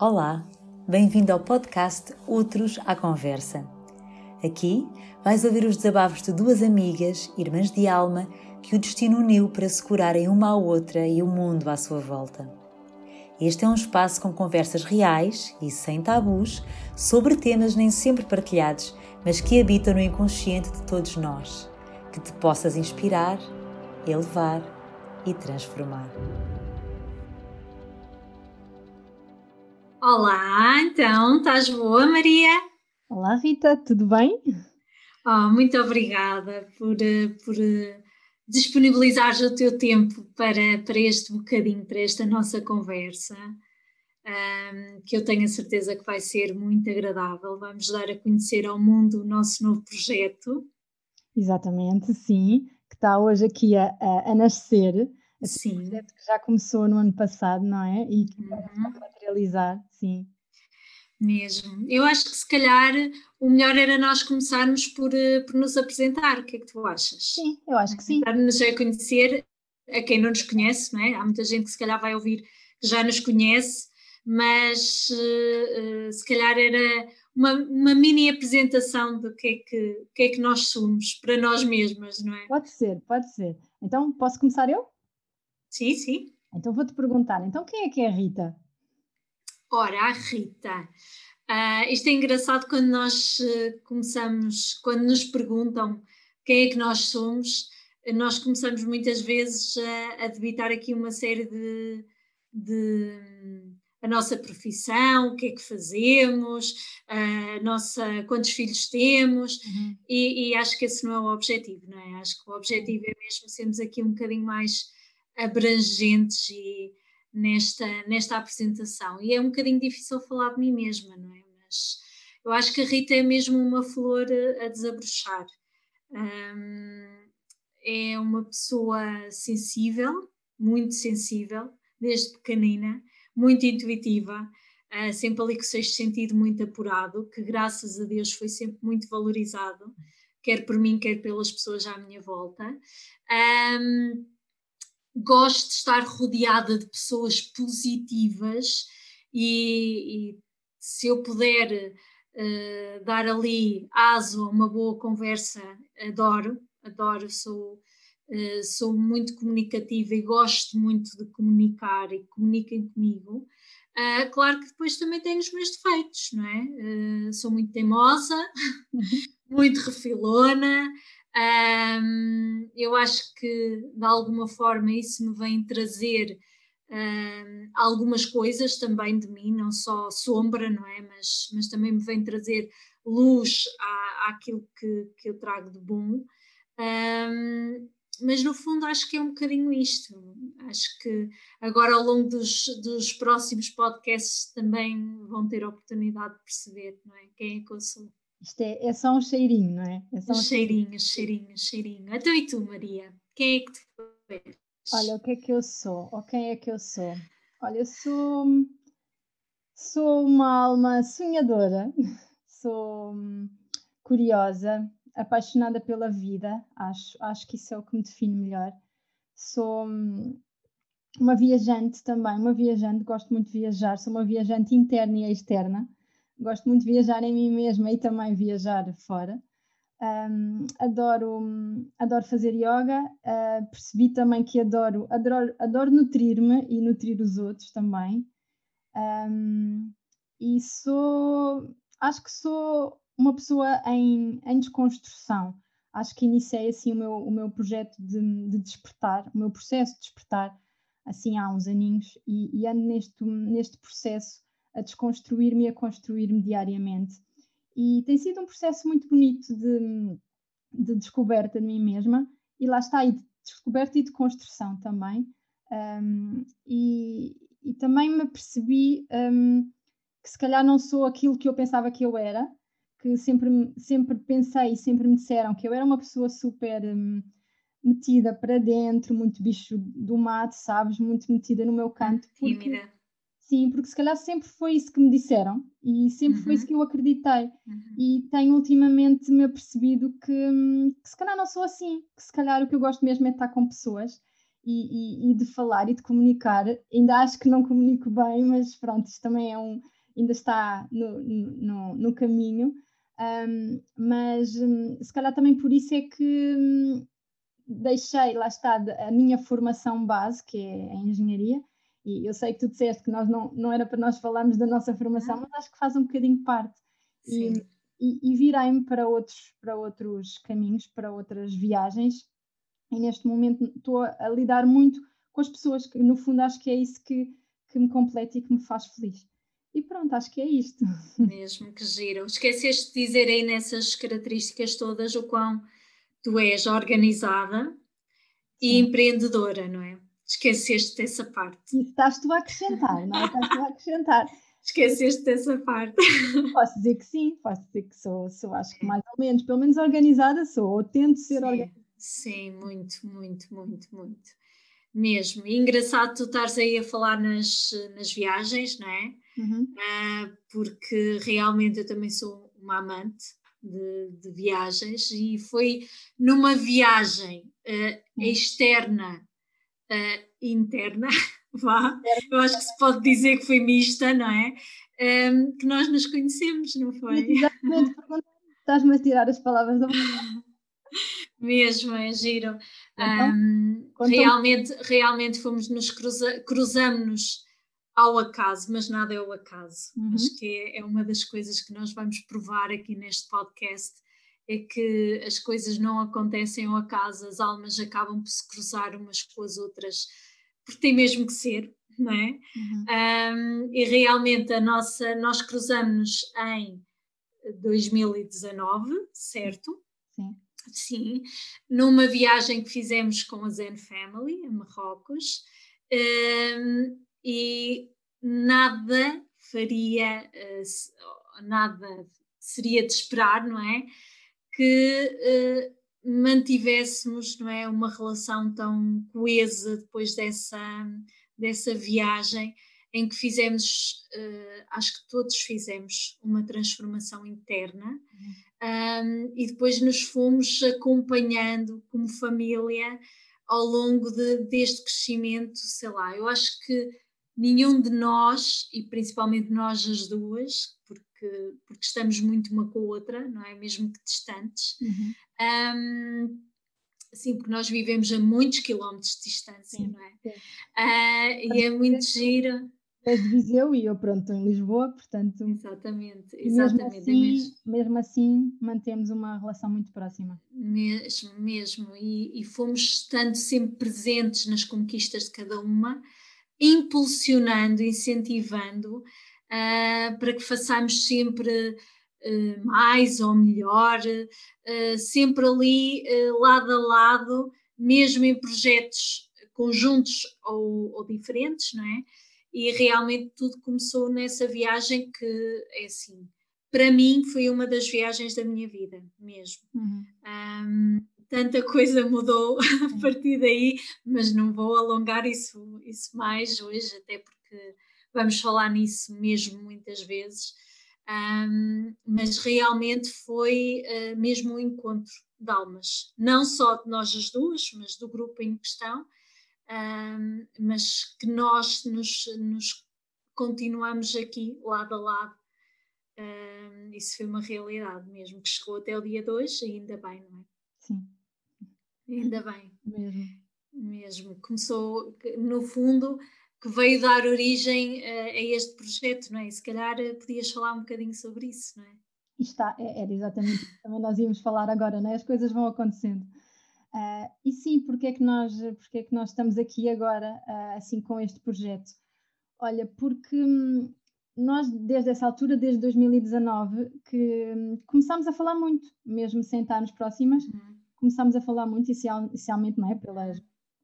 Olá, bem-vindo ao podcast Outros à Conversa. Aqui vais ouvir os desabafos de duas amigas, irmãs de alma, que o destino uniu para se curarem uma à outra e o mundo à sua volta. Este é um espaço com conversas reais e sem tabus sobre temas nem sempre partilhados, mas que habitam no inconsciente de todos nós. Que te possas inspirar, elevar e transformar. Olá, então, estás boa, Maria? Olá, Rita, tudo bem? Oh, muito obrigada por, eh, por eh, disponibilizares o teu tempo para, para este bocadinho, para esta nossa conversa, um, que eu tenho a certeza que vai ser muito agradável. Vamos dar a conhecer ao mundo o nosso novo projeto. Exatamente, sim, que está hoje aqui a, a, a nascer. Sim. Projeto que já começou no ano passado, não é? E que uhum. a materializar, sim. Mesmo. Eu acho que se calhar o melhor era nós começarmos por, eh, por nos apresentar. O que é que tu achas? Sim, eu acho que sim. Dar-nos a conhecer a quem não nos conhece, não é? Há muita gente que se calhar vai ouvir que já nos conhece, mas uh, se calhar era uma, uma, mini apresentação do que é que, que é que nós somos para nós mesmas, não é? Pode ser, pode ser. Então, posso começar eu? Sim, sim. Então vou-te perguntar, então quem é que é a Rita? Ora, a Rita. Uh, isto é engraçado quando nós uh, começamos, quando nos perguntam quem é que nós somos, nós começamos muitas vezes a, a debitar aqui uma série de, de a nossa profissão, o que é que fazemos, a nossa, quantos filhos temos, uhum. e, e, acho que esse não é o objetivo, não é? Acho que o objetivo é mesmo sermos aqui um bocadinho mais abrangentes e nesta, nesta apresentação. E é um bocadinho difícil falar de mim mesma, não é? Mas eu acho que a Rita é mesmo uma flor a, desabrochar. Um, é uma pessoa sensível, muito sensível, desde pequenina, muito intuitiva, uh, sempre ali com o sexto sentido muito apurado, que graças a Deus foi sempre muito valorizado, quer por mim, quer pelas pessoas à minha volta. Um, gosto de estar rodeada de pessoas positivas e, e se eu puder uh, dar ali aso a uma boa conversa, adoro, adoro, sou, uh, sou muito comunicativa e gosto muito de comunicar e comuniquem comigo. Uh, claro que depois também tenho os meus defeitos, não é? sou muito teimosa, uhum. muito refilona, um, eu acho que de alguma forma isso me vem trazer um, algumas coisas também de mim, não só sombra, não é? Mas, mas também me vem trazer luz à, àquilo que, que eu trago de bom. Um, mas no fundo acho que é um bocadinho isto. Acho que agora ao longo dos, dos próximos podcasts também vão ter a oportunidade de perceber não é? quem é que eu sou. Isto é, é só um cheirinho, não é? é um cheirinho, cheirinho, cheirinho. Então e tu, Maria? Quem é que tu és? Olha, o que é que eu sou? Ou quem é que eu sou? Olha, eu sou, sou uma alma sonhadora, sou hum, curiosa, apaixonada pela vida, acho, acho que isso é o que me define melhor. Sou hum, uma viajante também, uma viajante, gosto muito de viajar, sou uma viajante interna e externa gosto muito de viajar em mim mesma e também viajar fora. Um, adoro, adoro fazer yoga, uh, percebi também que adoro, adoro, adoro nutrir-me e nutrir os outros também. Um, e sou, acho que sou uma pessoa em, em desconstrução. Acho que iniciei assim o meu, o meu projeto de, de despertar, o meu processo de despertar assim há uns aninhos e, e ando neste, neste processo a desconstruir-me e a construir-me diariamente. E tem sido um processo muito bonito de, de descoberta de mim mesma, e lá está, e de descoberta e de construção também. Um, e, e, também me percebi um, que se calhar não sou aquilo que eu pensava que eu era, que sempre, sempre pensei e sempre me disseram que eu era uma pessoa super um, metida para dentro, muito bicho do mato, sabes? Muito metida no meu canto. Tímida. Sim, porque se calhar sempre foi isso que me disseram e sempre uhum. foi isso uhum. que eu acreditei. Uhum. E tenho ultimamente me apercebido que, que, se calhar não sou assim, que se calhar o que eu gosto mesmo é estar com pessoas e, e, e, de falar e de comunicar. Ainda acho que não comunico bem, mas pronto, isto também é um, ainda está no, no, no caminho. Um, mas um, se calhar também por isso é que um, deixei, lá está, a minha formação base, que é a engenharia, e eu sei que tu disseste que nós não, não era para nós falarmos da nossa formação, mas acho que faz um bocadinho parte. Sim. E, e, e virei-me para outros, para outros caminhos, para outras viagens, e neste momento estou a lidar muito com as pessoas, que no fundo acho que é isso que, que me completa e que me faz feliz. E pronto, acho que é isto. Mesmo que giro. Esqueceste de dizer aí nessas características todas o quão tu és organizada e Sim. empreendedora, não é? Esqueceste dessa parte. E estás tu a acrescentar, não é? Estás tu a acrescentar. Esqueceste dessa parte. Posso dizer que sim, posso dizer que sou, sou acho que é. mais ou menos, pelo menos organizada sou, ou tento ser sim, organizada. Sim, muito, muito, muito, muito. Mesmo. E engraçado tu estares aí a falar nas, nas viagens, não é? Uhum. Uh, porque realmente eu também sou uma amante de, de viagens e foi numa viagem uh, externa, uh, interna, vá, eu acho que se pode dizer que foi mista, não é? Um, que nós nos conhecemos, não foi? Exatamente, estás-me a tirar as palavras da boca. Mesmo, é giro. Então, um, realmente, realmente fomos nos cruza, cruzamos ao acaso, mas nada é o acaso. Uhum. Acho que é, é, uma das coisas que nós vamos provar aqui neste podcast, é que as coisas não acontecem ao acaso, as almas acabam por se cruzar umas com as outras, porque tem mesmo que ser, não é? Uhum. Um, e realmente a nossa, nós cruzamos em 2019, certo? Sim. Sim, numa viagem que fizemos com a Zen Family, a Marrocos, um, e nada faria, uh, nada seria de esperar, não é? Que uh, mantivéssemos, não é, uma relação tão coesa depois dessa, dessa viagem em que fizemos, uh, acho que todos fizemos uma transformação interna um, e depois nos fomos acompanhando como família ao longo de, deste crescimento, sei lá, eu acho que nenhum de nós, e principalmente nós as duas, porque, porque estamos muito uma com a outra, não é? Mesmo que distantes, uhum. um, sim, porque nós vivemos a muitos quilómetros de distância, sim, não é? Uh, e é muito giro. És de Viseu e eu, pronto, estou em Lisboa, portanto. Exatamente, exatamente. Mesmo assim, é mesmo. mesmo assim, mantemos uma relação muito próxima. Mesmo, mesmo. E, e fomos estando sempre presentes nas conquistas de cada uma impulsionando, incentivando uh, para que façamos sempre uh, mais ou melhor, uh, sempre ali lado a lado, mesmo em projetos conjuntos ou, ou, diferentes, não é? E realmente tudo começou nessa viagem que é assim, para mim foi uma das viagens da minha vida mesmo. Uhum. Um, tanta coisa mudou a partir daí, mas não vou alongar isso, isso mais hoje, até porque vamos falar nisso mesmo muitas vezes. Um, mas realmente foi uh, mesmo um encontro de almas, não só de nós as duas, mas do grupo em questão, um, mas que nós nos, nos, continuamos aqui lado a lado. Um, isso foi uma realidade mesmo, que chegou até o dia 2, ainda bem, não é? Sim. Ainda bem. Mesmo. Mesmo. Começou, no fundo, que veio dar origem a, a este projeto, não é? E se calhar eh, podias falar um bocadinho sobre isso, não é? Está, é, era exatamente isso também nós íamos falar agora, não é? As coisas vão acontecendo. Uh, e sim, porque é, que nós, porque é que nós estamos aqui agora, uh, assim, com este projeto? Olha, porque hum, nós, desde essa altura, desde 2019, que hum, começámos a falar muito, mesmo sem estarmos próximas, uhum começámos a falar muito, inicialmente, não é? Pelas,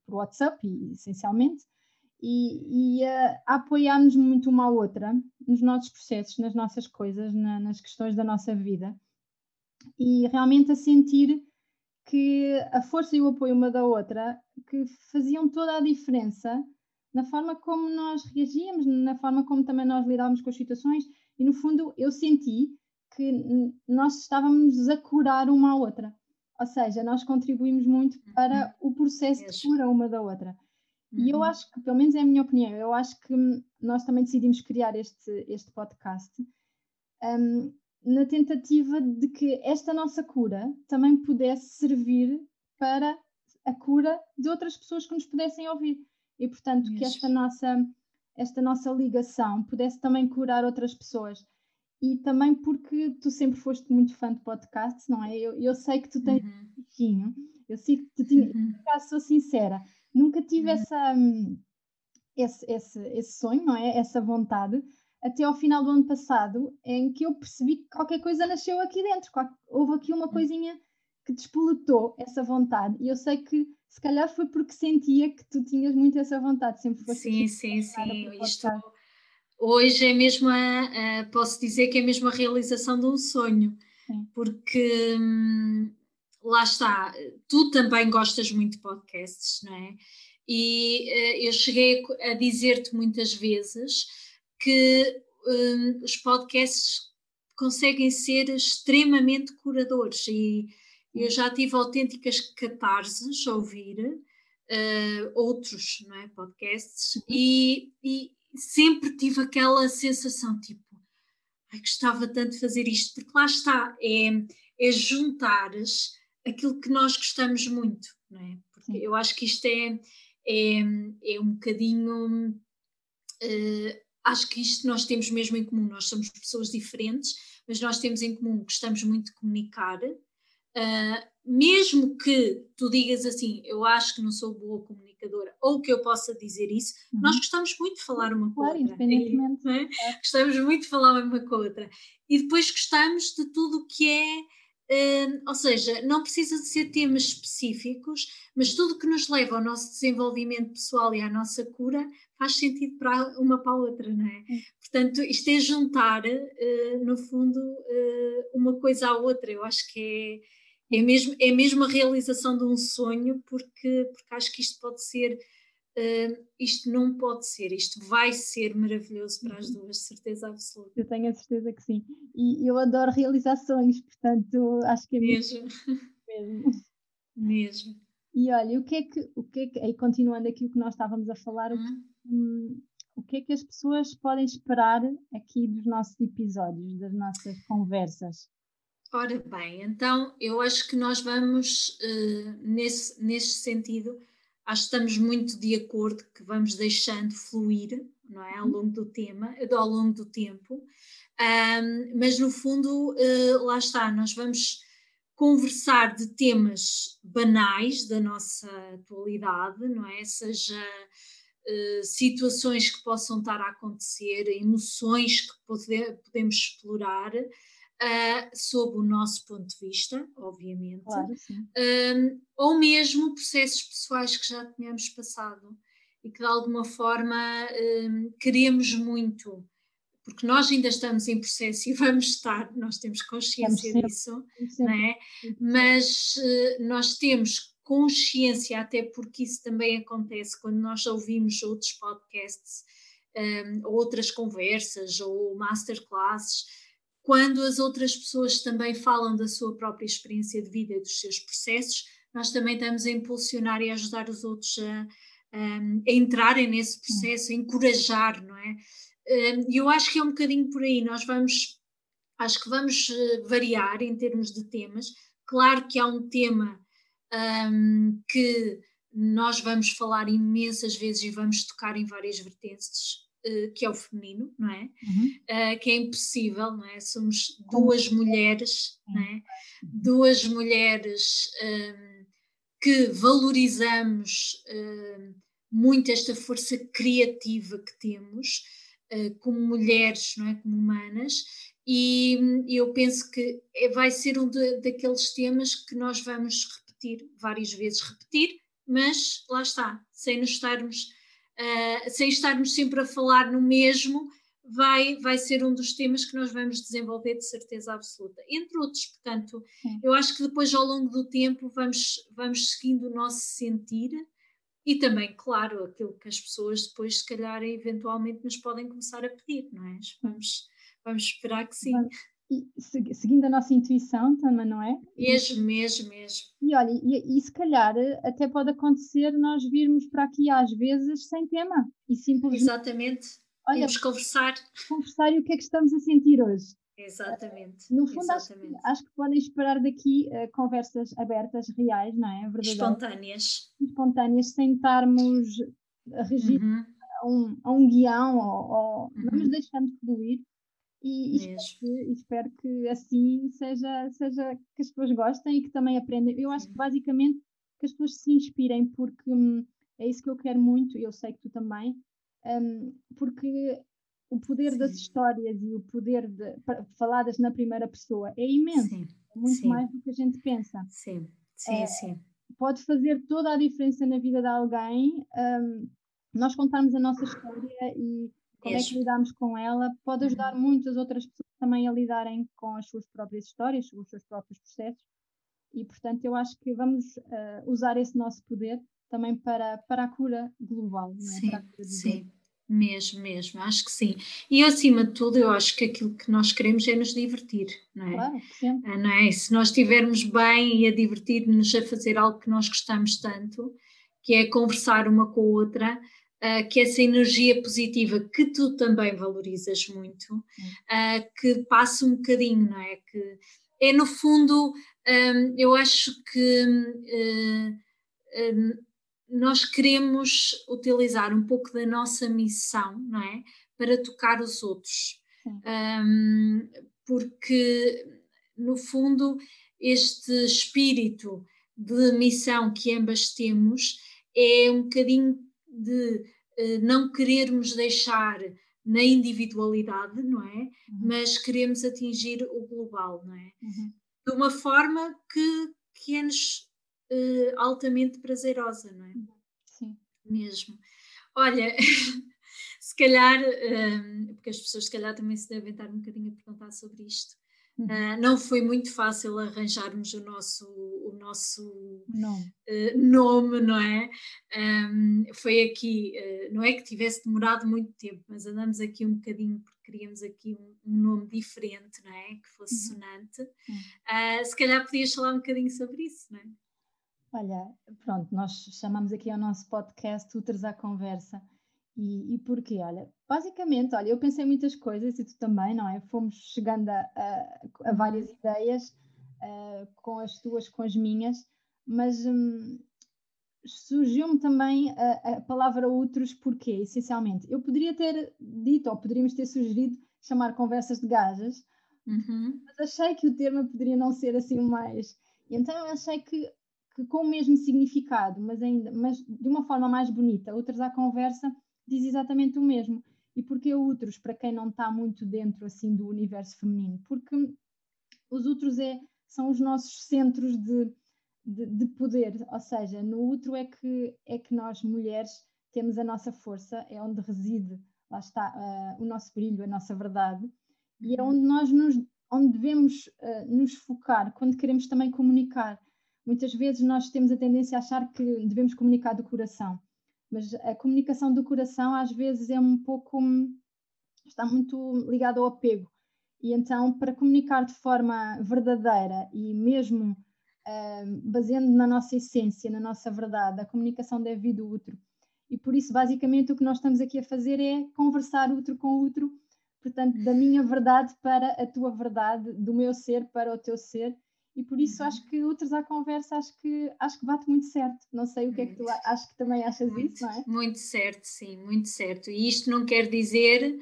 por WhatsApp, e, essencialmente, e, e a, a apoiar-nos muito uma à outra nos nossos processos, nas nossas coisas, na, nas questões da nossa vida, e realmente a sentir que a força e o apoio uma da outra que faziam toda a diferença na forma como nós reagíamos, na forma como também nós lidávamos com as situações, e no fundo eu senti que nós estávamos a curar uma à outra. Ou seja, nós contribuímos muito para uhum. o processo de cura uma da outra. E eu uhum. acho que, pelo menos é a minha opinião, eu acho que nós também decidimos criar este, este podcast um, na tentativa de que esta nossa cura também pudesse servir para a cura de outras pessoas que nos pudessem ouvir. E, portanto, Isso. que esta nossa, esta nossa ligação pudesse também curar outras pessoas. E também porque tu sempre foste muito fã de podcasts, não é? Eu, eu sei que tu tens uhum. um pouquinho, eu sei que tu tinhas, uhum. sou sincera, nunca tive uhum. essa, hum, esse, esse, esse sonho, não é? Essa vontade, até ao final do ano passado, em que eu percebi que qualquer coisa nasceu aqui dentro, houve aqui uma coisinha que despoletou essa vontade. E eu sei que se calhar foi porque sentia que tu tinhas muito essa vontade, sempre foste Sim, sim, sim. Isto, hoje é mesmo a, a, posso dizer que é mesmo a realização de um sonho, sim. porque hum, lá está, tu também gostas muito de podcasts, não é? E uh, eu cheguei a dizer-te muitas vezes que um, os podcasts conseguem ser extremamente curadores e eu já tive autênticas catarses a ouvir uh, outros não é, podcasts uhum. e, e, sempre tive aquela sensação tipo, ai, gostava tanto de fazer isto, porque lá está, é, é juntares aquilo que nós gostamos muito, não é? Porque Sim. eu acho que isto é, é, é um bocadinho. Uh, acho que isto nós temos mesmo em comum. Nós somos pessoas diferentes, mas nós temos em comum que gostamos muito de comunicar Uh, mesmo que tu digas assim, eu acho que não sou boa comunicadora, ou que eu possa dizer isso, uhum. nós gostamos muito de falar uma com claro, outra. Independentemente. É? É. Gostamos muito de falar uma com a outra. E depois gostamos de tudo o que é. Uh, ou seja, não precisa de ser temas específicos, mas tudo que nos leva ao nosso desenvolvimento pessoal e à nossa cura faz sentido para uma para a outra, não é? Uhum. Portanto, isto é juntar, uh, no fundo, uh, uma coisa à outra. Eu acho que é é mesmo, é mesmo a realização de um sonho, porque, porque acho que isto pode ser, uh, isto não pode ser, isto vai ser maravilhoso para as uhum. duas, certeza absoluta. Eu tenho a certeza que sim. E eu adoro realizar sonhos, portanto, acho que é mesmo. Mesmo. mesmo. E olha, o que é que, o que, é que aí continuando aqui o que nós estávamos a falar, hum. Hum, o que é que as pessoas podem esperar aqui dos nossos episódios, das nossas conversas? Ora bem, então eu acho que nós vamos, uh, nesse, nesse sentido, acho que estamos muito de acordo que vamos deixando fluir, não é, ao longo do tema, ao longo do tempo, um, mas no fundo, uh, lá está, nós vamos conversar de temas banais da nossa atualidade, não é, seja uh, situações que possam estar a acontecer, emoções que poder, podemos explorar, uh, sob o nosso ponto de vista, obviamente, claro, um, ou mesmo processos pessoais que já tínhamos passado e que de alguma forma um, queremos muito, porque nós ainda estamos em processo e vamos estar, nós temos consciência disso, não é? mas uh, nós temos consciência, até porque isso também acontece quando nós ouvimos outros podcasts, um, outras conversas ou masterclasses, quando as outras pessoas também falam da sua própria experiência de vida e dos seus processos, nós também estamos a impulsionar e ajudar os outros a, a, a entrarem nesse processo, a encorajar, não é? E eu acho que é um bocadinho por aí, nós vamos, acho que vamos eh, variar em termos de temas. Claro que há um tema um, que nós vamos falar imensas vezes e vamos tocar em várias vertentes, que é o feminino, não é? Uhum. Uh, que é impossível, não é? Somos duas mulheres, não é? Duas mulheres um, que valorizamos um, muito esta força criativa que temos uh, como mulheres, não é? Como humanas. E eu penso que é, vai ser um de, daqueles temas que nós vamos repetir várias vezes, repetir, mas lá está, sem nos estarmos uh, sem estarmos sempre a falar no mesmo, vai, vai ser um dos temas que nós vamos desenvolver de certeza absoluta, entre outros. Portanto, Sim. eu acho que depois, ao longo do tempo, vamos, vamos seguindo o nosso sentir e também, claro, aquilo que as pessoas depois, se calhar, eventualmente nos podem começar a pedir, não é? Vamos, vamos esperar que sim. e, seguindo a nossa intuição também, não é? Mesmo, mesmo, mesmo. E olha, e, e, se calhar até pode acontecer nós virmos para aqui às vezes sem tema e simplesmente. Exatamente. Olha, Vamos conversar. Conversar e o que é que estamos a sentir hoje. Exatamente. No fundo, Exatamente. Acho, acho, que podem esperar daqui uh, conversas abertas, reais, não é? Verdadeiras. Espontâneas. Espontâneas, sem estarmos regidos uhum. a, um, a um guião ou, ou uhum. vamos deixando fluir e espero, que, espero, que, assim seja, seja que as pessoas gostem e que também aprendam. Eu acho que basicamente que as pessoas se inspirem, porque hum, é isso que eu quero muito, eu sei que tu também, hum, porque o poder sim. das histórias e o poder de, faladas na primeira pessoa é imenso, sim. É muito sim. mais do que a gente pensa. Sim, sim, é, sim. Pode fazer toda a diferença na vida de alguém. Um, nós contarmos a nossa história e como é que lidamos com ela, pode ajudar uhum. muitas outras pessoas também a lidarem com as suas próprias histórias, os seus próprios processos. E, portanto, eu acho que vamos uh, usar esse nosso poder também para, para a cura global, não é? Sim, sim. Mesmo, mesmo, acho que sim. E acima de tudo, eu acho que aquilo que nós queremos é nos divertir, não é? Claro, sempre. Ah, não é? Se nós estivermos bem e a divertir-nos a fazer algo que nós gostamos tanto, que é conversar uma com a outra, uh, que essa energia positiva que tu também valorizas muito, uh, que passa um bocadinho, não é? Que é no fundo, um, eu acho que uh, nós queremos utilizar um pouco da nossa missão, não é? Para tocar os outros. Um, porque, no fundo, este espírito de missão que ambas temos é um bocadinho de não querermos deixar na individualidade, não é? Uhum. Mas queremos atingir o global, não é? Uhum. De uma forma que, que é-nos uh, altamente prazerosa, não é? Uhum. Sim. Mesmo. Olha, se calhar, um, porque as pessoas se calhar também se devem estar um bocadinho a perguntar sobre isto, Uh, não foi muito fácil arranjarmos o nosso, o nosso nome. Uh, nome, não é? Um, foi aqui, uh, não é que tivesse demorado muito tempo, mas andamos aqui um bocadinho porque queríamos aqui um, um nome diferente, não é? Que fosse uhum. sonante. Uhum. se calhar podias falar um bocadinho sobre isso, não é? Olha, pronto, nós chamamos aqui ao nosso podcast Uters à Conversa e, e porquê? Olha, basicamente, olha, eu pensei muitas coisas e tu também, não é? Fomos chegando a, a, a várias ideias, uh, com as tuas, com as minhas, mas hum, surgiu-me também a, a, palavra outros porquê, essencialmente. Eu poderia ter dito, ou poderíamos ter sugerido, chamar conversas de gajas, uhum. mas achei que o termo poderia não ser assim mais. Então eu achei que, que com o mesmo significado, mas ainda, mas de uma forma mais bonita, outras à conversa, diz exatamente o mesmo. E porquê úteros, para quem não está muito dentro assim do universo feminino? Porque os úteros é, são os nossos centros de, de, de, poder, ou seja, no útero é que, é que nós mulheres temos a nossa força, é onde reside, lá está, uh, o nosso brilho, a nossa verdade, e é onde nós nos, onde devemos uh, nos focar quando queremos também comunicar. Muitas vezes nós temos a tendência a achar que devemos comunicar do coração, mas a comunicação do coração às vezes é um pouco está muito ligado ao apego. E então para comunicar de forma verdadeira e mesmo uh, baseando na nossa essência, na nossa verdade, a comunicação deve vir do outro e por isso basicamente o que nós estamos aqui a fazer é conversar outro com outro, portanto da minha verdade para a tua verdade, do meu ser para o teu ser e por isso uhum. acho que outros à conversa acho que acho que bate muito certo. Não sei o que é que tu acho que também achas muito, isso, não é? Muito certo, sim, muito certo. E isto não quer dizer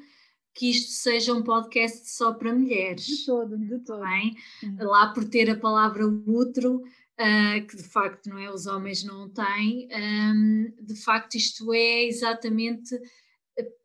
que isto seja um podcast só para mulheres. De todo, de todo. Bem? Lá por ter a palavra útero, uh, que de facto não é, os homens não têm, um, de facto isto é exatamente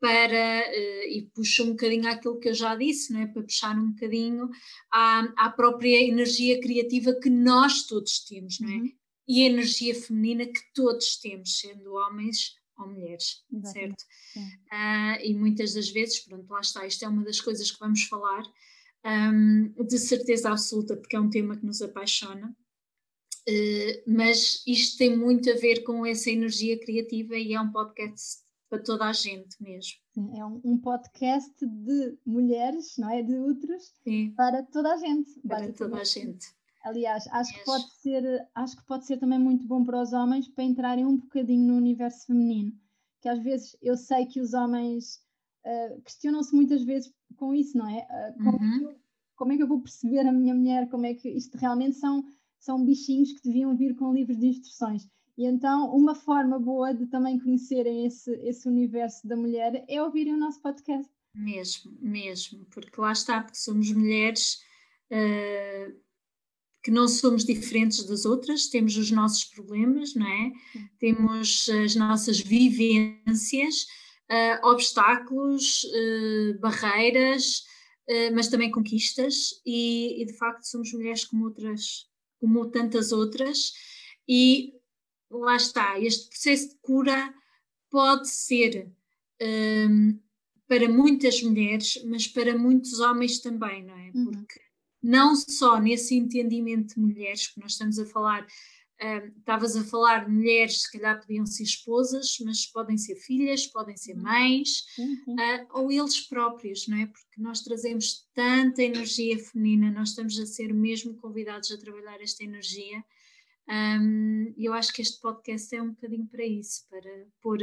para, uh, e puxa um bocadinho aquilo que eu já disse, não é? para puxar um bocadinho à, à própria energia criativa que nós todos temos, não é? Uhum. E a energia feminina que todos temos, sendo homens ou mulheres, Exatamente. certo? Uh, e muitas das vezes, pronto, lá está, isto é uma das coisas que vamos falar, um, de certeza absoluta, porque é um tema que nos apaixona, uh, mas isto tem muito a ver com essa energia criativa e é um podcast para toda a gente mesmo. Sim, é um, um, podcast de mulheres, não é? De outros, Sim. para toda a gente. Para toda a gente. Aliás, acho que, pode ser, acho que pode ser também muito bom para os homens para entrarem um bocadinho no universo feminino. Que às vezes eu sei que os homens uh, questionam-se muitas vezes com isso, não é? Uh, como, uhum. é eu, como, é que eu vou perceber a minha mulher? Como é que isto realmente são, são bichinhos que deviam vir com livros de instruções? E então, uma forma boa de também conhecerem esse, esse universo da mulher é ouvirem o nosso podcast. Mesmo, mesmo, porque lá está, porque somos mulheres uh, que não somos diferentes das outras, temos os nossos problemas, não é? Temos as nossas vivências, uh, obstáculos, uh, barreiras, mas também conquistas, e, e de facto somos mulheres como outras, como tantas outras, e lá está, este processo de cura pode ser um, para muitas mulheres, mas para muitos homens também, não é? Uhum. Porque não só nesse entendimento de mulheres, que nós estamos a falar, um, estavas a falar de mulheres, se calhar podiam ser esposas, mas podem ser filhas, podem ser uhum. mães, uhum. uh, ou eles próprios, não é? Porque nós trazemos tanta energia feminina, nós estamos a ser mesmo convidados a trabalhar esta energia um, eu acho que este podcast é um bocadinho para isso, para pôr,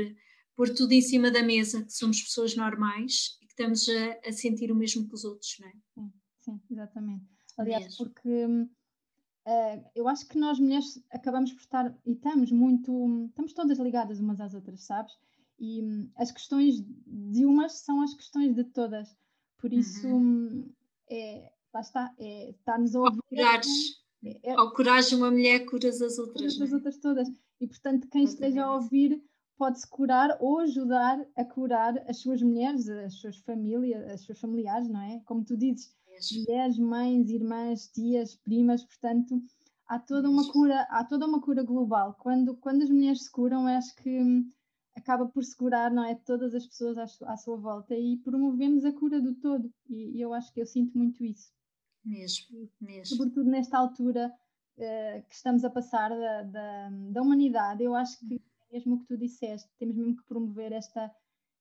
pôr tudo em cima da mesa, que somos pessoas normais e que estamos a, a sentir o mesmo que os outros, não é? Sim, sim exatamente. Aliás, Mesmo. porque uh, eu acho que nós mulheres acabamos por estar e estamos muito, estamos todas ligadas umas às outras, sabes? E um, as questões de umas são as questões de todas. Por isso, uhum. um, é, lá está, é estar-nos a ouvir. É, Ao coragem uma mulher curas as outras. Curas as é? outras todas. E portanto, quem esteja a ouvir pode-se curar ou ajudar a curar as suas mulheres, as suas famílias, as suas familiares, não é? Como tu dizes, mulheres, mães, irmãs, tias, primas, portanto, há toda uma cura, há toda uma cura global. Quando, quando as mulheres se curam, acho que hum, acaba por se curar, não é? Todas as pessoas à, à sua volta e promovemos a cura do todo. E, e eu acho que eu sinto muito isso. Mesmo, mesmo. Sobretudo nesta altura uh, que estamos a passar da, da, da, humanidade, eu acho que, mesmo o que tu disseste, temos mesmo que promover esta,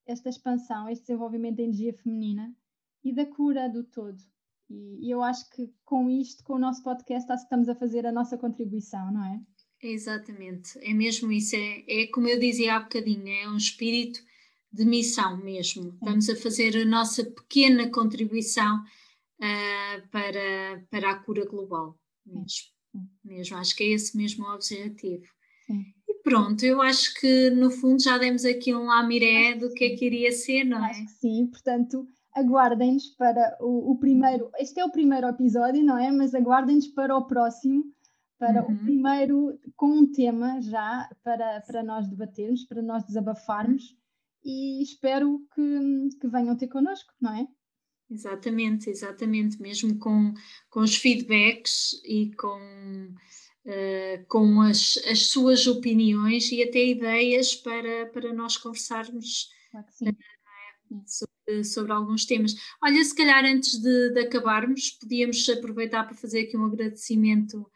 esta expansão, este desenvolvimento da energia feminina e da cura do todo. E, e eu acho que com isto, com o nosso podcast, estamos a fazer a nossa contribuição, não é? Exatamente, é mesmo isso. É, é como eu dizia há bocadinho, é um espírito de missão mesmo. Estamos a fazer a nossa pequena contribuição uh, para, para a cura global mesmo. mesmo. Acho que é esse mesmo o objetivo. Sim. E pronto, eu acho que no fundo já demos aqui um lamiré do que é que iria ser, não é? Acho que sim, portanto aguardem-nos para o, o, primeiro, este é o primeiro episódio, não é? Mas aguardem-nos para o próximo, para uhum. o primeiro com um tema já para, para nós debatermos, para nós desabafarmos e espero que, que venham ter connosco, não é? Exatamente, exatamente, mesmo com, com os feedbacks e com, uh, com as, as suas opiniões e até ideias para, para nós conversarmos claro uh, sobre, sobre, alguns temas. Olha, se calhar antes de, de acabarmos, podíamos aproveitar para fazer aqui um agradecimento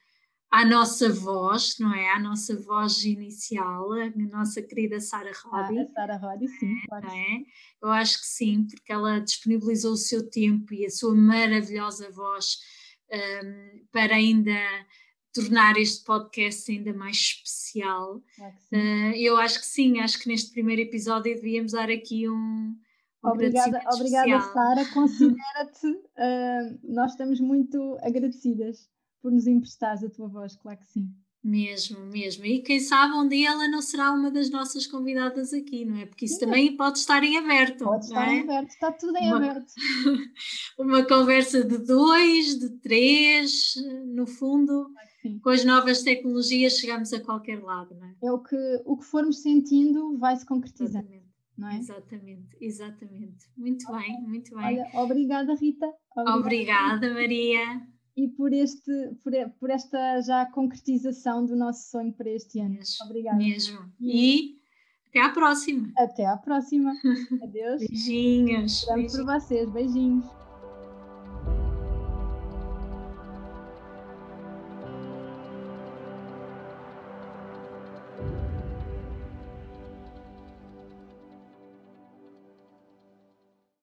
à nossa voz, não é? À nossa voz inicial, a nossa querida Sara Roddy. Ah, Sara Roddy, sim, é, claro. É? Eu acho que sim, porque ela disponibilizou o seu tempo e a sua maravilhosa voz um, para ainda tornar este podcast ainda mais especial. uh, eu acho que sim, acho que neste primeiro episódio devíamos dar aqui um. um obrigada, obrigada Sara. Considera-te, uh, nós estamos muito agradecidas por nos emprestares a tua voz, claro que sim. Mesmo, mesmo. E quem sabe um dia ela não será uma das nossas convidadas aqui, não é? Porque isso sim. também pode estar em aberto. Pode estar é? em aberto, está tudo em uma, aberto. uma conversa de dois, de três, no fundo, sim. com as novas tecnologias chegamos a qualquer lado, não é? É o que, o que formos sentindo vai se concretizando. Exatamente. É? Exatamente, exatamente. Muito bem, muito bem. Olha, obrigada, Rita. Obrigada, obrigada Maria e por, este, por, por, esta já concretização do nosso sonho para este ano. Mesmo, Obrigada. Mesmo. E até à próxima. Até à próxima. Adeus. Beijinhos. Estamos por vocês. Beijinhos.